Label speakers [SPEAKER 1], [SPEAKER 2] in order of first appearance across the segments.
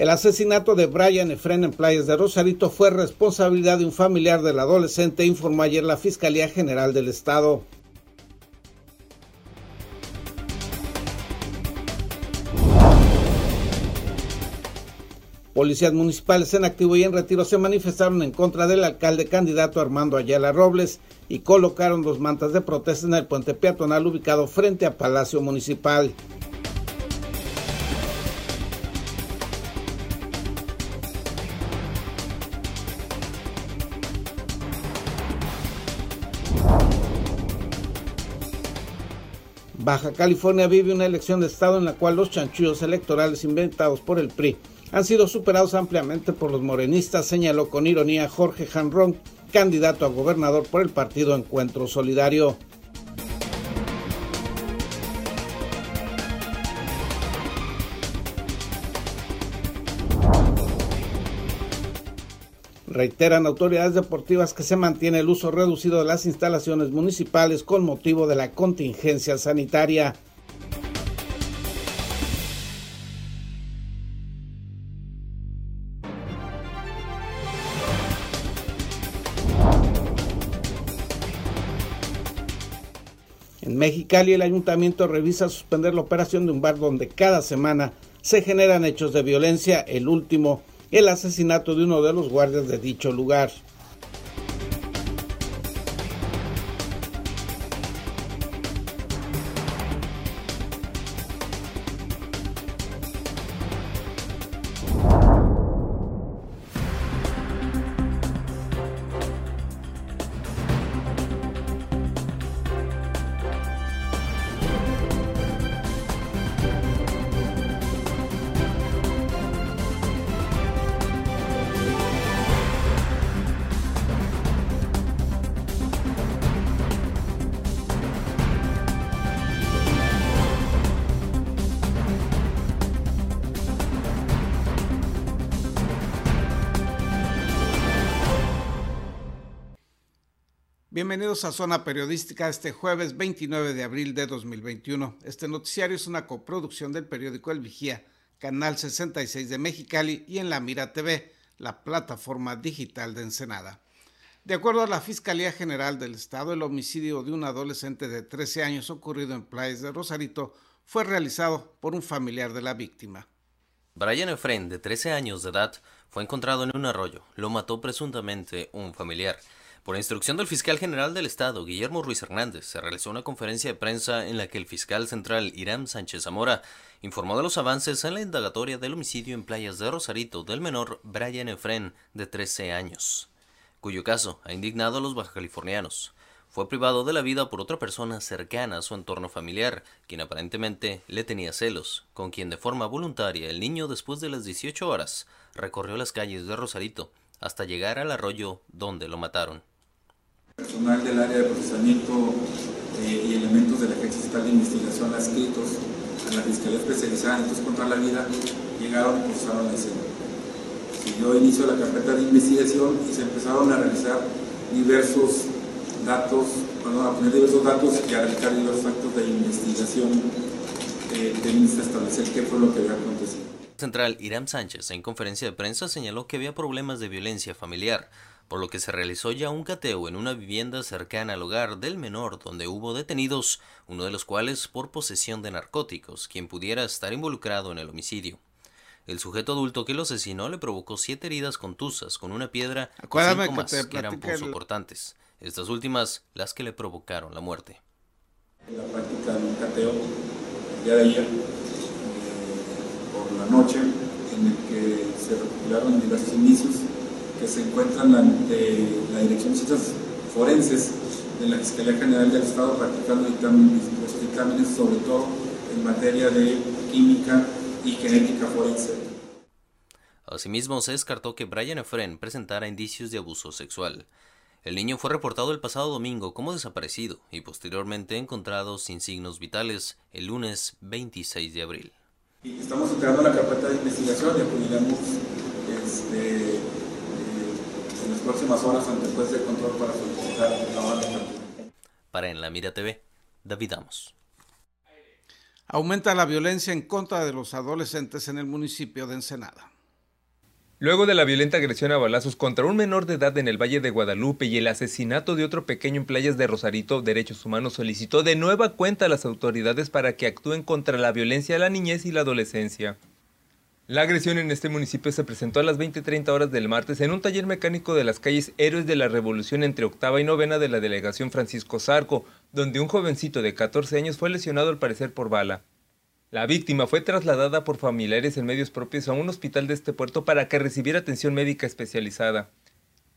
[SPEAKER 1] El asesinato de Brian Efren en Playas de Rosarito fue responsabilidad de un familiar del adolescente, informó ayer la Fiscalía General del Estado. Policías municipales en activo y en retiro se manifestaron en contra del alcalde candidato Armando Ayala Robles y colocaron dos mantas de protesta en el puente peatonal ubicado frente a Palacio Municipal. Baja California vive una elección de Estado en la cual los chanchullos electorales inventados por el PRI han sido superados ampliamente por los morenistas, señaló con ironía Jorge Janrón, candidato a gobernador por el partido Encuentro Solidario. Reiteran autoridades deportivas que se mantiene el uso reducido de las instalaciones municipales con motivo de la contingencia sanitaria. En Mexicali el ayuntamiento revisa suspender la operación de un bar donde cada semana se generan hechos de violencia, el último el asesinato de uno de los guardias de dicho lugar. Bienvenidos a Zona Periodística este jueves 29 de abril de 2021. Este noticiario es una coproducción del periódico El Vigía, Canal 66 de Mexicali y en La Mira TV, la plataforma digital de Ensenada. De acuerdo a la Fiscalía General del Estado, el homicidio de un adolescente de 13 años ocurrido en Playas de Rosarito fue realizado por un familiar de la víctima.
[SPEAKER 2] Brian Efren, de 13 años de edad, fue encontrado en un arroyo. Lo mató presuntamente un familiar. Por instrucción del fiscal general del Estado, Guillermo Ruiz Hernández, se realizó una conferencia de prensa en la que el fiscal central Irán Sánchez Zamora informó de los avances en la indagatoria del homicidio en playas de Rosarito del menor Brian Efren, de 13 años, cuyo caso ha indignado a los bajacalifornianos. Fue privado de la vida por otra persona cercana a su entorno familiar, quien aparentemente le tenía celos, con quien de forma voluntaria el niño después de las 18 horas recorrió las calles de Rosarito hasta llegar al arroyo donde lo mataron.
[SPEAKER 3] Personal del área de procesamiento eh, y elementos de la Agencia Estatal de Investigación adscritos a la Fiscalía Especializada en Delitos contra la Vida llegaron y cursaron la escena. Siguió inicio la carpeta de investigación y se empezaron a realizar diversos datos, bueno, a poner diversos datos y a realizar diversos actos de investigación eh, de establecer qué fue lo que había acontecido.
[SPEAKER 2] Central Irán Sánchez en conferencia de prensa señaló que había problemas de violencia familiar, por lo que se realizó ya un cateo en una vivienda cercana al hogar del menor donde hubo detenidos, uno de los cuales por posesión de narcóticos, quien pudiera estar involucrado en el homicidio. El sujeto adulto que lo asesinó le provocó siete heridas contusas con una piedra y cinco más que, eran punzocortantes. Estas últimas las que le provocaron la muerte.
[SPEAKER 3] En la práctica de un cateo, el día de ayer, eh, por la noche, en el que se recuperaron diversos indicios que se encuentran ante la Dirección de Ciencias Forenses de la Fiscalía General del Estado practicando dictámenes, dictámenes sobre todo en materia de química y genética forense.
[SPEAKER 2] Asimismo, se descartó que Brian Efren presentara indicios de abuso sexual. El niño fue reportado el pasado domingo como desaparecido y posteriormente encontrado sin signos vitales el lunes 26 de abril.
[SPEAKER 3] estamos integrando la carpeta de investigación y acudiremos este, en las próximas horas ante el juez de control para solicitar la
[SPEAKER 2] Para En la Mira TV, David Amos.
[SPEAKER 1] Aumenta la violencia en contra de los adolescentes en el municipio de Ensenada.
[SPEAKER 4] Luego de la violenta agresión a balazos contra un menor de edad en el Valle de Guadalupe y el asesinato de otro pequeño en playas de Rosarito, Derechos Humanos solicitó de nueva cuenta a las autoridades para que actúen contra la violencia a la niñez y la adolescencia. La agresión en este municipio se presentó a las 20.30 horas del martes en un taller mecánico de las calles Héroes de la Revolución entre octava y novena de la delegación Francisco Zarco, donde un jovencito de 14 años fue lesionado al parecer por bala. La víctima fue trasladada por familiares en medios propios a un hospital de este puerto para que recibiera atención médica especializada.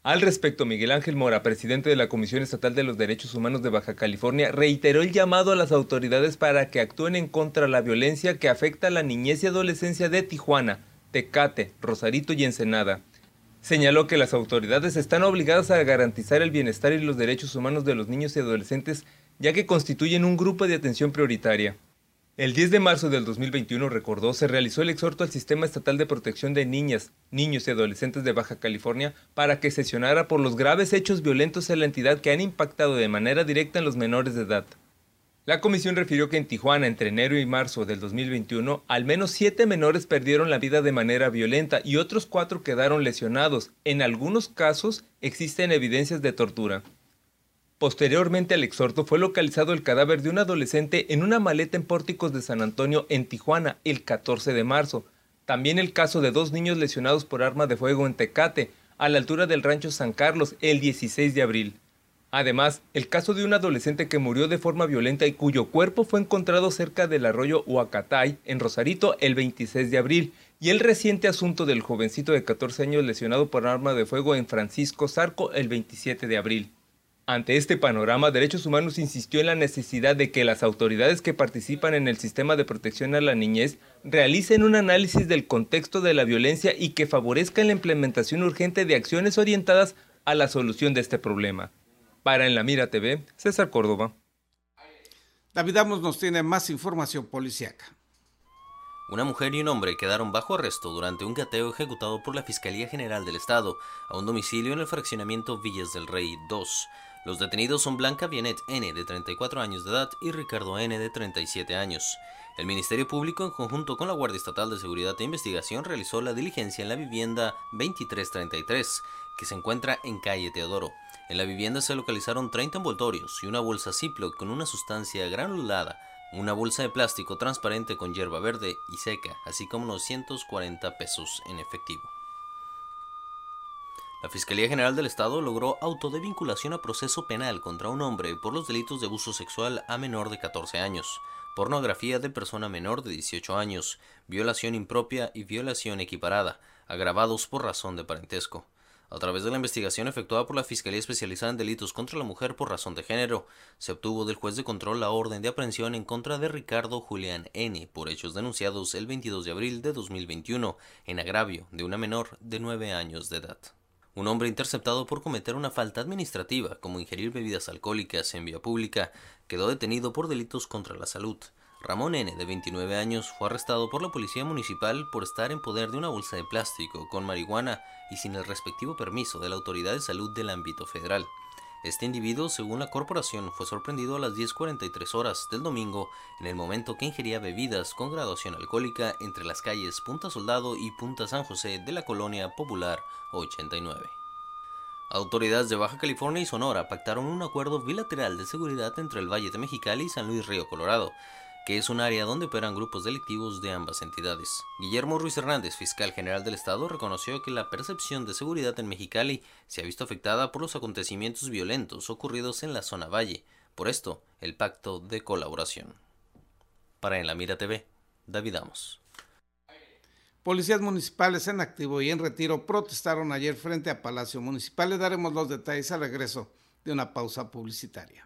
[SPEAKER 4] Al respecto, Miguel Ángel Mora, presidente de la Comisión Estatal de los Derechos Humanos de Baja California, reiteró el llamado a las autoridades para que actúen en contra de la violencia que afecta a la niñez y adolescencia de Tijuana, Tecate, Rosarito y Ensenada. Señaló que las autoridades están obligadas a garantizar el bienestar y los derechos humanos de los niños y adolescentes, ya que constituyen un grupo de atención prioritaria. El 10 de marzo del 2021, recordó, se realizó el exhorto al Sistema Estatal de Protección de Niñas, Niños y Adolescentes de Baja California para que sesionara por los graves hechos violentos en la entidad que han impactado de manera directa en los menores de edad. La comisión refirió que en Tijuana, entre enero y marzo del 2021, al menos siete menores perdieron la vida de manera violenta y otros cuatro quedaron lesionados. En algunos casos existen evidencias de tortura. Posteriormente al exhorto fue localizado el cadáver de un adolescente en una maleta en pórticos de San Antonio en Tijuana el 14 de marzo. También el caso de dos niños lesionados por arma de fuego en Tecate, a la altura del rancho San Carlos, el 16 de abril. Además, el caso de un adolescente que murió de forma violenta y cuyo cuerpo fue encontrado cerca del arroyo Huacatay, en Rosarito, el 26 de abril, y el reciente asunto del jovencito de 14 años lesionado por arma de fuego en Francisco Zarco, el 27 de abril. Ante este panorama, Derechos Humanos insistió en la necesidad de que las autoridades que participan en el sistema de protección a la niñez realicen un análisis del contexto de la violencia y que favorezcan la implementación urgente de acciones orientadas a la solución de este problema. Para En la Mira TV, César Córdoba.
[SPEAKER 1] David Amos nos tiene más información policiaca.
[SPEAKER 2] Una mujer y un hombre quedaron bajo arresto durante un cateo ejecutado por la Fiscalía General del Estado a un domicilio en el fraccionamiento Villas del Rey 2. Los detenidos son Blanca Bienet N, de 34 años de edad, y Ricardo N, de 37 años. El Ministerio Público, en conjunto con la Guardia Estatal de Seguridad e Investigación, realizó la diligencia en la vivienda 2333, que se encuentra en calle Teodoro. En la vivienda se localizaron 30 envoltorios y una bolsa Ziploc con una sustancia granulada, una bolsa de plástico transparente con hierba verde y seca, así como 940 pesos en efectivo. La Fiscalía General del Estado logró auto de vinculación a proceso penal contra un hombre por los delitos de abuso sexual a menor de 14 años, pornografía de persona menor de 18 años, violación impropia y violación equiparada, agravados por razón de parentesco. A través de la investigación efectuada por la Fiscalía Especializada en Delitos contra la Mujer por razón de género, se obtuvo del juez de control la orden de aprehensión en contra de Ricardo Julián N. por hechos denunciados el 22 de abril de 2021 en agravio de una menor de 9 años de edad. Un hombre interceptado por cometer una falta administrativa, como ingerir bebidas alcohólicas en vía pública, quedó detenido por delitos contra la salud. Ramón N., de 29 años, fue arrestado por la policía municipal por estar en poder de una bolsa de plástico con marihuana y sin el respectivo permiso de la Autoridad de Salud del ámbito federal. Este individuo, según la corporación, fue sorprendido a las 10.43 horas del domingo en el momento que ingería bebidas con graduación alcohólica entre las calles Punta Soldado y Punta San José de la colonia popular 89. Autoridades de Baja California y Sonora pactaron un acuerdo bilateral de seguridad entre el Valle de Mexicali y San Luis Río Colorado, que es un área donde operan grupos delictivos de ambas entidades. Guillermo Ruiz Hernández, fiscal general del estado, reconoció que la percepción de seguridad en Mexicali se ha visto afectada por los acontecimientos violentos ocurridos en la zona valle, por esto el pacto de colaboración. Para En la Mira TV, David Amos.
[SPEAKER 1] Policías municipales en activo y en retiro protestaron ayer frente a Palacio Municipal. Le daremos los detalles al regreso de una pausa publicitaria.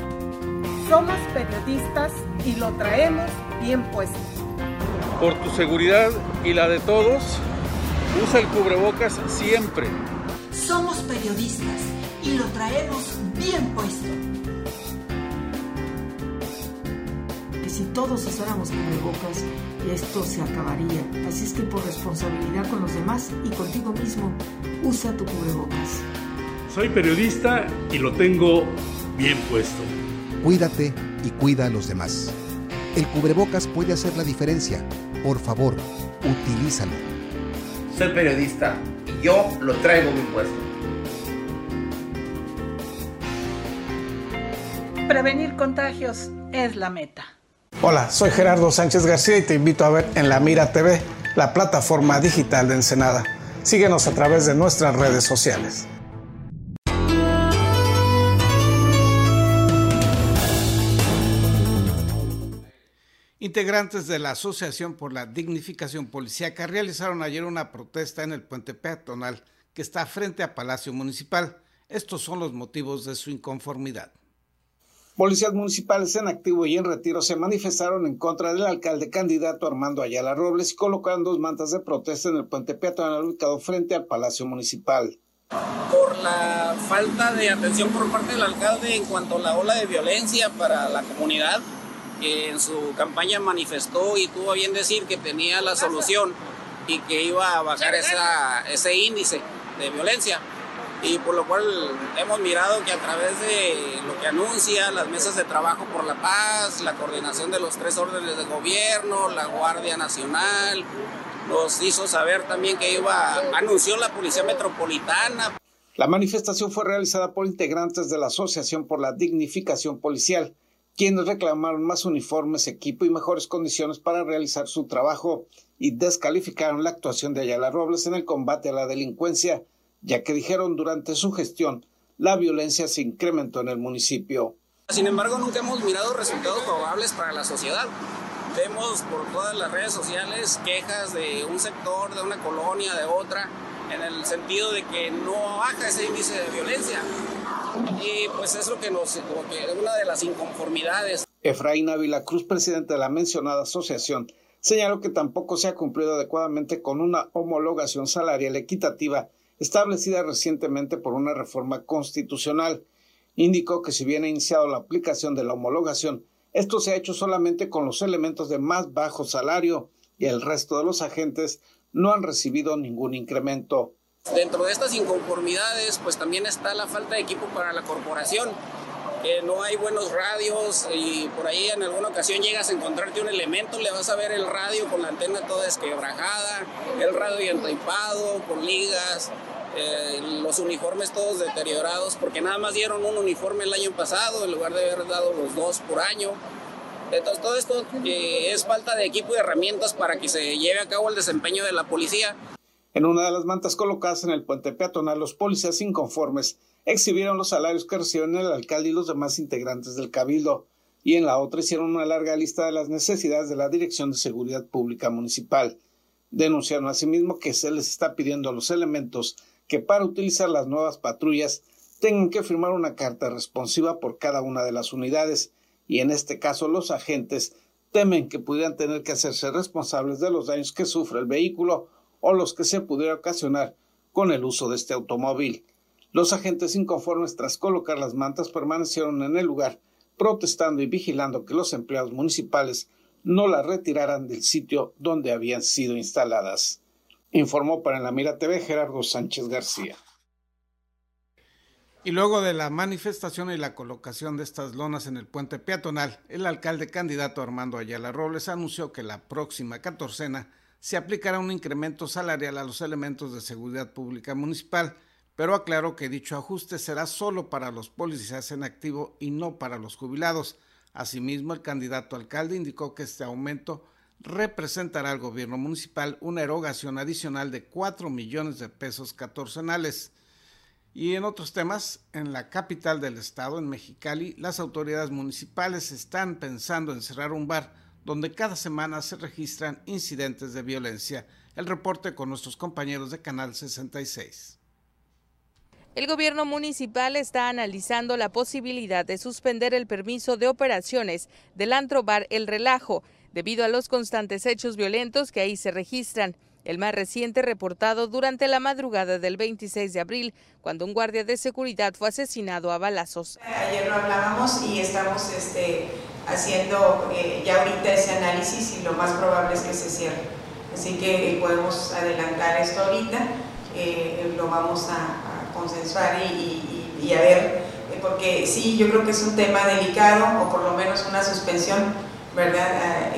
[SPEAKER 5] Somos periodistas y lo traemos bien puesto.
[SPEAKER 6] Por tu seguridad y la de todos, usa el cubrebocas siempre.
[SPEAKER 7] Somos periodistas y lo traemos bien puesto.
[SPEAKER 8] Y si todos usáramos cubrebocas, esto se acabaría. Así es que por responsabilidad con los demás y contigo mismo, usa tu cubrebocas.
[SPEAKER 9] Soy periodista y lo tengo bien puesto.
[SPEAKER 10] Cuídate y cuida a los demás. El cubrebocas puede hacer la diferencia. Por favor, utilízalo.
[SPEAKER 11] Soy periodista y yo lo traigo bien puesto.
[SPEAKER 5] Prevenir contagios es la meta.
[SPEAKER 1] Hola, soy Gerardo Sánchez García y te invito a ver en La Mira TV, la plataforma digital de Ensenada. Síguenos a través de nuestras redes sociales. Integrantes de la Asociación por la Dignificación Policíaca realizaron ayer una protesta en el puente peatonal que está frente a Palacio Municipal. Estos son los motivos de su inconformidad. Policías municipales en activo y en retiro se manifestaron en contra del alcalde candidato Armando Ayala Robles y colocaron dos mantas de protesta en el puente peatonal ubicado frente al Palacio Municipal.
[SPEAKER 12] Por la falta de atención por parte del alcalde en cuanto a la ola de violencia para la comunidad, que en su campaña manifestó y tuvo a bien decir que tenía la solución y que iba a bajar esa, ese índice de violencia. Y por lo cual hemos mirado que a través de lo que anuncia, las mesas de trabajo por la paz, la coordinación de los tres órdenes de gobierno, la Guardia Nacional, nos hizo saber también que iba, anunció la Policía Metropolitana.
[SPEAKER 1] La manifestación fue realizada por integrantes de la Asociación por la Dignificación Policial, quienes reclamaron más uniformes, equipo y mejores condiciones para realizar su trabajo y descalificaron la actuación de Ayala Robles en el combate a la delincuencia, ya que dijeron durante su gestión la violencia se incrementó en el municipio.
[SPEAKER 12] Sin embargo, nunca hemos mirado resultados favorables para la sociedad. Vemos por todas las redes sociales quejas de un sector, de una colonia, de otra, en el sentido de que no baja ese índice de violencia. Y pues es lo que nos, que una de las inconformidades.
[SPEAKER 1] Efraín Ávila Cruz, presidente de la mencionada asociación, señaló que tampoco se ha cumplido adecuadamente con una homologación salarial equitativa establecida recientemente por una reforma constitucional. Indicó que si bien ha iniciado la aplicación de la homologación, esto se ha hecho solamente con los elementos de más bajo salario y el resto de los agentes no han recibido ningún incremento.
[SPEAKER 12] Dentro de estas inconformidades, pues también está la falta de equipo para la corporación. no hay buenos radios y por ahí en alguna ocasión llegas a encontrarte un elemento, le vas a ver el radio con la antena toda desquebrajada, el radio entaipado, con ligas, eh, los uniformes todos deteriorados, porque nada más dieron un uniforme el año pasado en lugar de haber dado los dos por año. Entonces todo esto eh, es falta de equipo y herramientas para que se lleve a cabo el desempeño de la policía.
[SPEAKER 1] En una de las mantas colocadas en el puente peatonal, los policías inconformes exhibieron los salarios que reciben el alcalde y los demás integrantes del cabildo, y en la otra hicieron una larga lista de las necesidades de la Dirección de Seguridad Pública Municipal. Denunciaron asimismo que se les está pidiendo a los elementos que para utilizar las nuevas patrullas tengan que firmar una carta responsiva por cada una de las unidades, y en este caso los agentes temen que pudieran tener que hacerse responsables de los daños que sufre el vehículo o los que se pudiera ocasionar con el uso de este automóvil. Los agentes inconformes tras colocar las mantas permanecieron en el lugar, protestando y vigilando que los empleados municipales no las retiraran del sitio donde habían sido instaladas. Informó para la Mira TV Gerardo Sánchez García. Y luego de la manifestación y la colocación de estas lonas en el puente peatonal, el alcalde candidato Armando Ayala Robles anunció que la próxima catorcena se aplicará un incremento salarial a los elementos de seguridad pública municipal, pero aclaró que dicho ajuste será solo para los policías en activo y no para los jubilados. Asimismo, el candidato alcalde indicó que este aumento representará al gobierno municipal una erogación adicional de 4 millones de pesos catorcenales. Y en otros temas, en la capital del estado, en Mexicali, las autoridades municipales están pensando en cerrar un bar donde cada semana se registran incidentes de violencia. El reporte con nuestros compañeros de Canal 66.
[SPEAKER 13] El gobierno municipal está analizando la posibilidad de suspender el permiso de operaciones del antro bar El Relajo, debido a los constantes hechos violentos que ahí se registran. El más reciente reportado durante la madrugada del 26 de abril, cuando un guardia de seguridad fue asesinado a balazos.
[SPEAKER 14] Ayer lo hablábamos y estamos este, haciendo eh, ya ahorita ese análisis y lo más probable es que se cierre. Así que podemos adelantar esto ahorita, eh, lo vamos a, consensuar y, a ver, eh, porque sí, yo creo que es un tema delicado o por lo menos una suspensión, ¿verdad?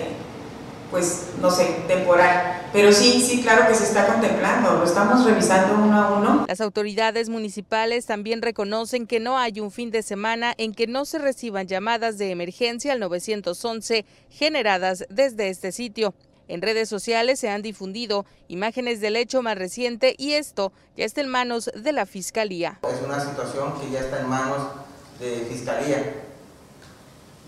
[SPEAKER 14] Pues, no sé, temporal. Pero sí, sí, claro que se está contemplando, lo estamos revisando uno a uno.
[SPEAKER 13] Las autoridades municipales también reconocen que no hay un fin de semana en que no se reciban llamadas de emergencia al 911 generadas desde este sitio. En redes sociales se han difundido imágenes del hecho más reciente y esto ya está en manos de la Fiscalía.
[SPEAKER 15] Es una situación que ya está en manos de Fiscalía,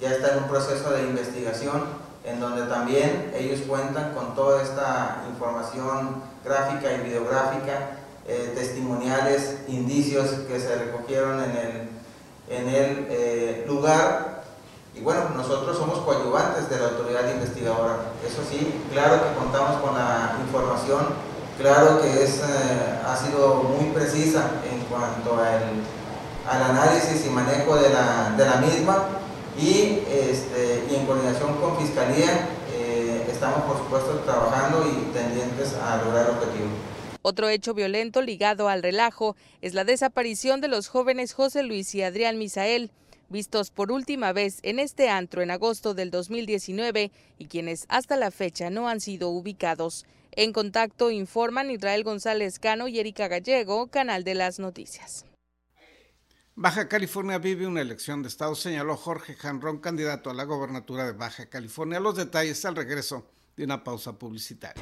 [SPEAKER 15] ya está en un proceso de investigación en donde también ellos cuentan con toda esta información gráfica y videográfica, eh, testimoniales, indicios que se recogieron en el, en el eh, lugar. Y bueno, nosotros somos coadyuvantes de la autoridad investigadora. Eso sí, claro que contamos con la información, claro que es, eh, ha sido muy precisa en cuanto al, al análisis y manejo de la, de la misma y, este, y en coordinación con Fiscalía eh, estamos por supuesto trabajando y tendientes a lograr el objetivo.
[SPEAKER 13] Otro hecho violento ligado al relajo es la desaparición de los jóvenes José Luis y Adrián Misael, vistos por última vez en este antro en agosto del 2019 y quienes hasta la fecha no han sido ubicados. En contacto informan Israel González Cano y Erika Gallego, Canal de las Noticias.
[SPEAKER 1] Baja California vive una elección de Estado, señaló Jorge Janrón, candidato a la gobernatura de Baja California. Los detalles al regreso de una pausa publicitaria.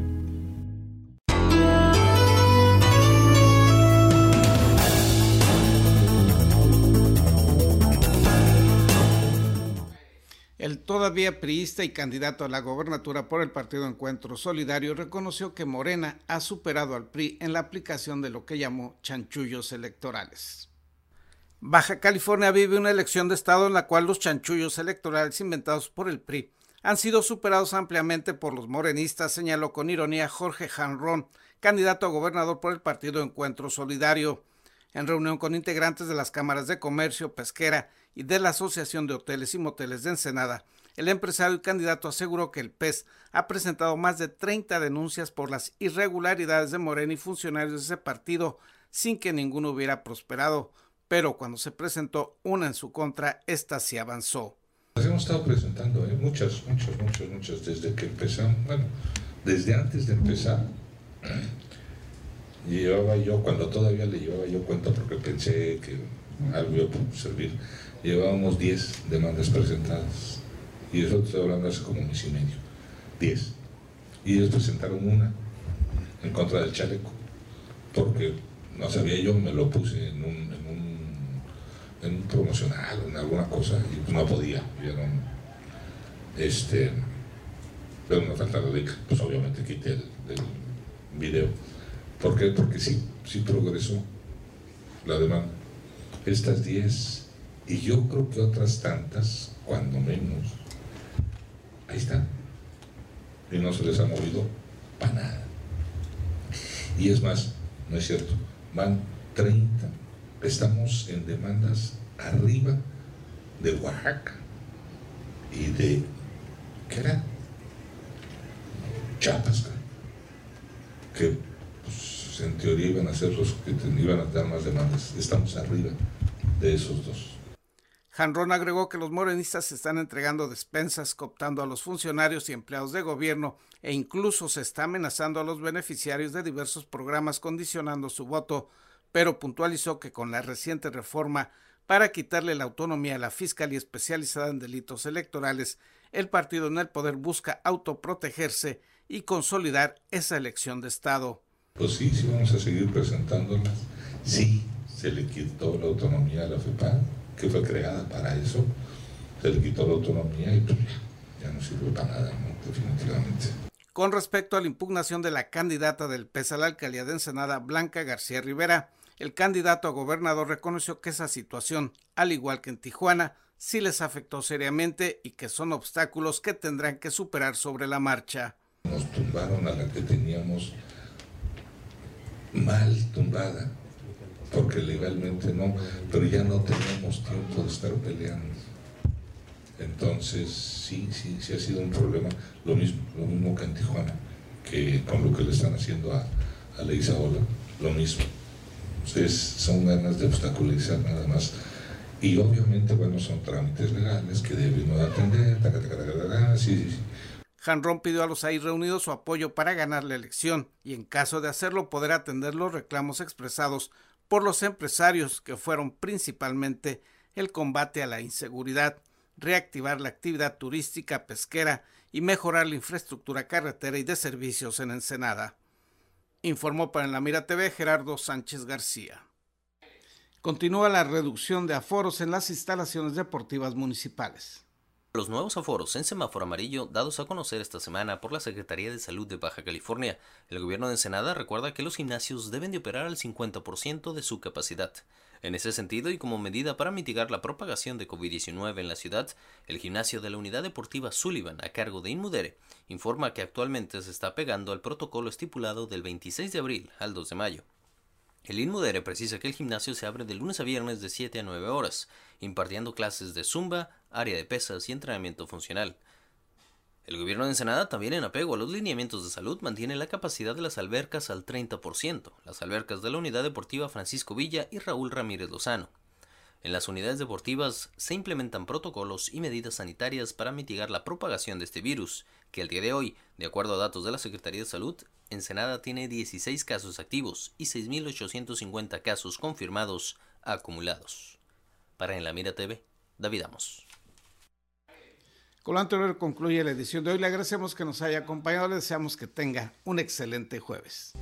[SPEAKER 1] Todavía priista y candidato a la gobernatura por el Partido Encuentro Solidario reconoció que Morena ha superado al PRI en la aplicación de lo que llamó chanchullos electorales. Baja California vive una elección de Estado en la cual los chanchullos electorales inventados por el PRI han sido superados ampliamente por los morenistas, señaló con ironía Jorge Janrón, candidato a gobernador por el Partido Encuentro Solidario. En reunión con integrantes de las cámaras de comercio, pesquera y de la Asociación de Hoteles y Moteles de Ensenada, el empresario y candidato aseguró que el PES ha presentado más de 30 denuncias por las irregularidades de Morena y funcionarios de ese partido sin que ninguno hubiera prosperado, pero cuando se presentó una en su contra, esta sí avanzó.
[SPEAKER 16] Las hemos estado presentando, ¿eh? muchas, muchas, muchas, muchas, desde que empezamos, bueno, desde antes de empezar, llevaba yo, cuando todavía le llevaba yo cuenta porque pensé que algo iba a servir, llevábamos 10 demandas presentadas. Y eso estoy hablando hace como un mes y medio. 10. Y ellos presentaron una en contra del chaleco. Porque no sabía yo, me lo puse en un, en un, promocional, en alguna cosa, y pues no podía. Vieron, este, pero me falta la link, pues obviamente quité el, el video. ¿Por qué? Porque sí, sí progresó la demanda. Estas 10 y yo creo que otras tantas, cuando menos, ahí están. Y no se les ha movido para nada. Y es más, no es cierto, van 30. Estamos en demandas arriba de Oaxaca y de, ¿qué era? Chiapas, que pues, en teoría iban a ser los que iban a dar más demandas. Estamos arriba de esos dos.
[SPEAKER 1] Janrón agregó que los morenistas se están entregando despensas, cooptando a los funcionarios y empleados de gobierno e incluso se está amenazando a los beneficiarios de diversos programas condicionando su voto, pero puntualizó que con la reciente reforma para quitarle la autonomía a la Fiscalía Especializada en Delitos Electorales, el partido en el poder busca autoprotegerse y consolidar esa elección de Estado.
[SPEAKER 16] Pues sí, sí vamos a seguir presentándolas. Sí, se le quitó la autonomía a la FEPAD que fue creada para eso, se le quitó la autonomía y pues ya, ya no sirve para nada, ¿no? definitivamente.
[SPEAKER 1] Con respecto a la impugnación de la candidata del PES a la alcaldía de Ensenada, Blanca García Rivera, el candidato a gobernador reconoció que esa situación, al igual que en Tijuana, sí les afectó seriamente y que son obstáculos que tendrán que superar sobre la marcha.
[SPEAKER 16] Nos tumbaron a la que teníamos mal tumbada, porque legalmente no, pero ya no tenemos tiempo de estar peleando. Entonces, sí, sí, sí ha sido un problema, lo mismo, lo mismo que en Tijuana, que con lo que le están haciendo a, a la Isaola, lo mismo. Entonces, son ganas de obstaculizar nada más. Y obviamente, bueno, son trámites legales que deben atender, sí, sí, sí.
[SPEAKER 1] Janrón pidió a los ahí reunidos su apoyo para ganar la elección y en caso de hacerlo poder atender los reclamos expresados por los empresarios que fueron principalmente el combate a la inseguridad, reactivar la actividad turística, pesquera y mejorar la infraestructura carretera y de servicios en Ensenada. Informó para la Mira TV Gerardo Sánchez García. Continúa la reducción de aforos en las instalaciones deportivas municipales.
[SPEAKER 2] Los nuevos aforos en semáforo amarillo dados a conocer esta semana por la Secretaría de Salud de Baja California. El gobierno de Ensenada recuerda que los gimnasios deben de operar al 50% de su capacidad. En ese sentido y como medida para mitigar la propagación de COVID-19 en la ciudad, el gimnasio de la Unidad Deportiva Sullivan a cargo de Inmudere informa que actualmente se está pegando al protocolo estipulado del 26 de abril al 2 de mayo. El Inmudere precisa que el gimnasio se abre de lunes a viernes de 7 a 9 horas, impartiendo clases de zumba, área de pesas y entrenamiento funcional. El gobierno de Ensenada, también en apego a los lineamientos de salud, mantiene la capacidad de las albercas al 30%, las albercas de la Unidad Deportiva Francisco Villa y Raúl Ramírez Lozano. En las unidades deportivas se implementan protocolos y medidas sanitarias para mitigar la propagación de este virus, que al día de hoy, de acuerdo a datos de la Secretaría de Salud, Ensenada tiene 16 casos activos y 6.850 casos confirmados acumulados. Para En la Mira TV, David Amos.
[SPEAKER 1] Con lo anterior concluye la edición de hoy. Le agradecemos que nos haya acompañado. Le deseamos que tenga un excelente jueves.